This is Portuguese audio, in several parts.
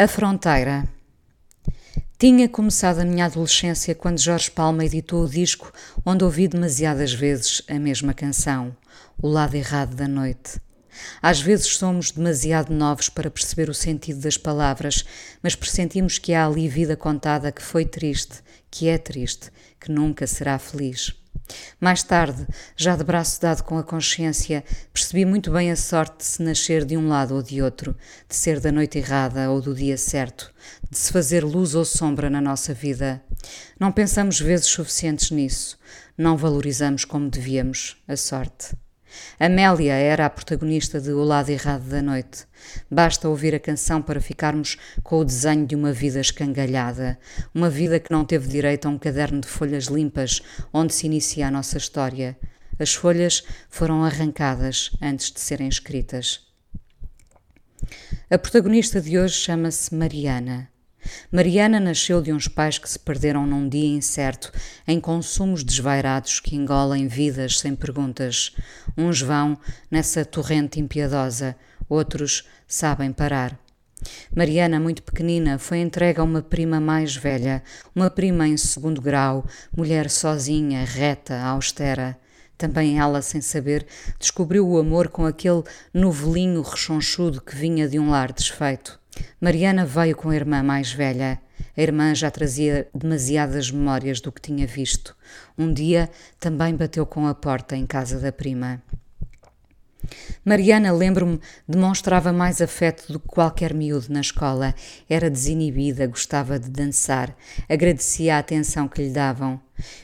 A Fronteira. Tinha começado a minha adolescência quando Jorge Palma editou o disco onde ouvi demasiadas vezes a mesma canção, O Lado Errado da Noite. Às vezes somos demasiado novos para perceber o sentido das palavras, mas pressentimos que há ali vida contada que foi triste, que é triste, que nunca será feliz. Mais tarde, já de braço dado com a consciência, percebi muito bem a sorte de se nascer de um lado ou de outro, de ser da noite errada ou do dia certo, de se fazer luz ou sombra na nossa vida. Não pensamos vezes suficientes nisso, não valorizamos como devíamos a sorte. Amélia era a protagonista de O Lado Errado da Noite. Basta ouvir a canção para ficarmos com o desenho de uma vida escangalhada, uma vida que não teve direito a um caderno de folhas limpas onde se inicia a nossa história. As folhas foram arrancadas antes de serem escritas. A protagonista de hoje chama-se Mariana. Mariana nasceu de uns pais que se perderam num dia incerto, em consumos desvairados que engolem vidas sem perguntas. Uns vão nessa torrente impiedosa, outros sabem parar. Mariana, muito pequenina, foi entregue a uma prima mais velha, uma prima em segundo grau, mulher sozinha, reta, austera. Também ela, sem saber, descobriu o amor com aquele novelinho rechonchudo que vinha de um lar desfeito. Mariana veio com a irmã mais velha. A irmã já trazia demasiadas memórias do que tinha visto. Um dia também bateu com a porta em casa da prima. Mariana, lembro-me, demonstrava mais afeto do que qualquer miúdo na escola. Era desinibida, gostava de dançar, agradecia a atenção que lhe davam.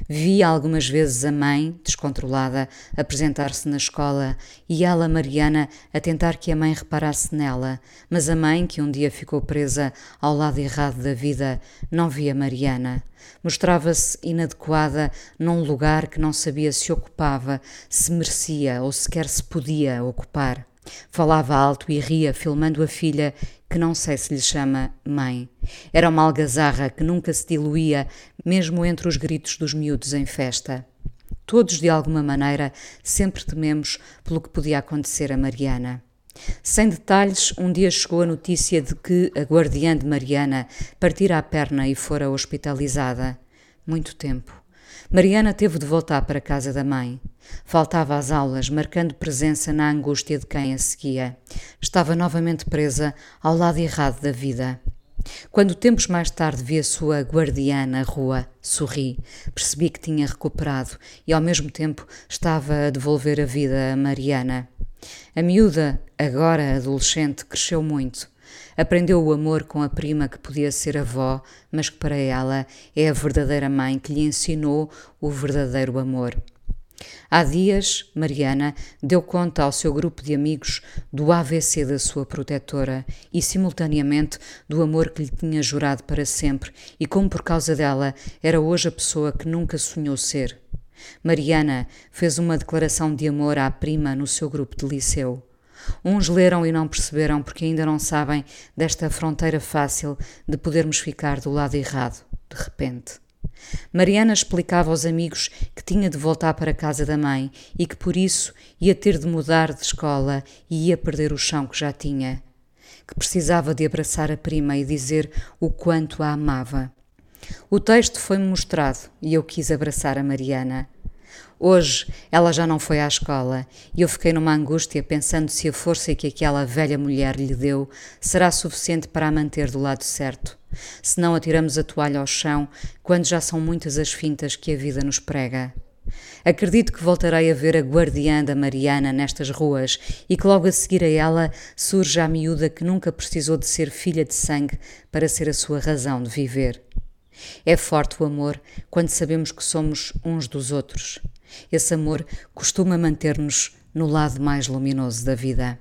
Via algumas vezes a mãe, descontrolada, apresentar-se na escola e ela, Mariana, a tentar que a mãe reparasse nela, mas a mãe, que um dia ficou presa ao lado errado da vida, não via Mariana. Mostrava-se inadequada num lugar que não sabia se ocupava, se merecia ou sequer se podia ocupar. Falava alto e ria, filmando a filha, que não sei se lhe chama mãe. Era uma algazarra que nunca se diluía, mesmo entre os gritos dos miúdos em festa. Todos, de alguma maneira, sempre tememos pelo que podia acontecer a Mariana. Sem detalhes, um dia chegou a notícia de que a guardiã de Mariana partira a perna e fora hospitalizada. Muito tempo. Mariana teve de voltar para a casa da mãe. Faltava às aulas, marcando presença na angústia de quem a seguia. Estava novamente presa ao lado errado da vida. Quando tempos mais tarde vi a sua guardiã na rua, sorri, percebi que tinha recuperado e ao mesmo tempo estava a devolver a vida a Mariana. A miúda, agora adolescente, cresceu muito. Aprendeu o amor com a prima que podia ser avó, mas que para ela é a verdadeira mãe que lhe ensinou o verdadeiro amor. Há dias, Mariana deu conta ao seu grupo de amigos do AVC da sua protetora e, simultaneamente, do amor que lhe tinha jurado para sempre e como, por causa dela, era hoje a pessoa que nunca sonhou ser. Mariana fez uma declaração de amor à prima no seu grupo de liceu. Uns leram e não perceberam porque ainda não sabem desta fronteira fácil de podermos ficar do lado errado, de repente. Mariana explicava aos amigos que tinha de voltar para a casa da mãe e que por isso ia ter de mudar de escola e ia perder o chão que já tinha. Que precisava de abraçar a prima e dizer o quanto a amava. O texto foi-me mostrado e eu quis abraçar a Mariana. Hoje ela já não foi à escola e eu fiquei numa angústia pensando se a força que aquela velha mulher lhe deu será suficiente para a manter do lado certo. Se não atiramos a toalha ao chão quando já são muitas as fintas que a vida nos prega. Acredito que voltarei a ver a guardiã da Mariana nestas ruas e que logo a seguir a ela surge a miúda que nunca precisou de ser filha de sangue para ser a sua razão de viver. É forte o amor quando sabemos que somos uns dos outros. Esse amor costuma manter-nos no lado mais luminoso da vida.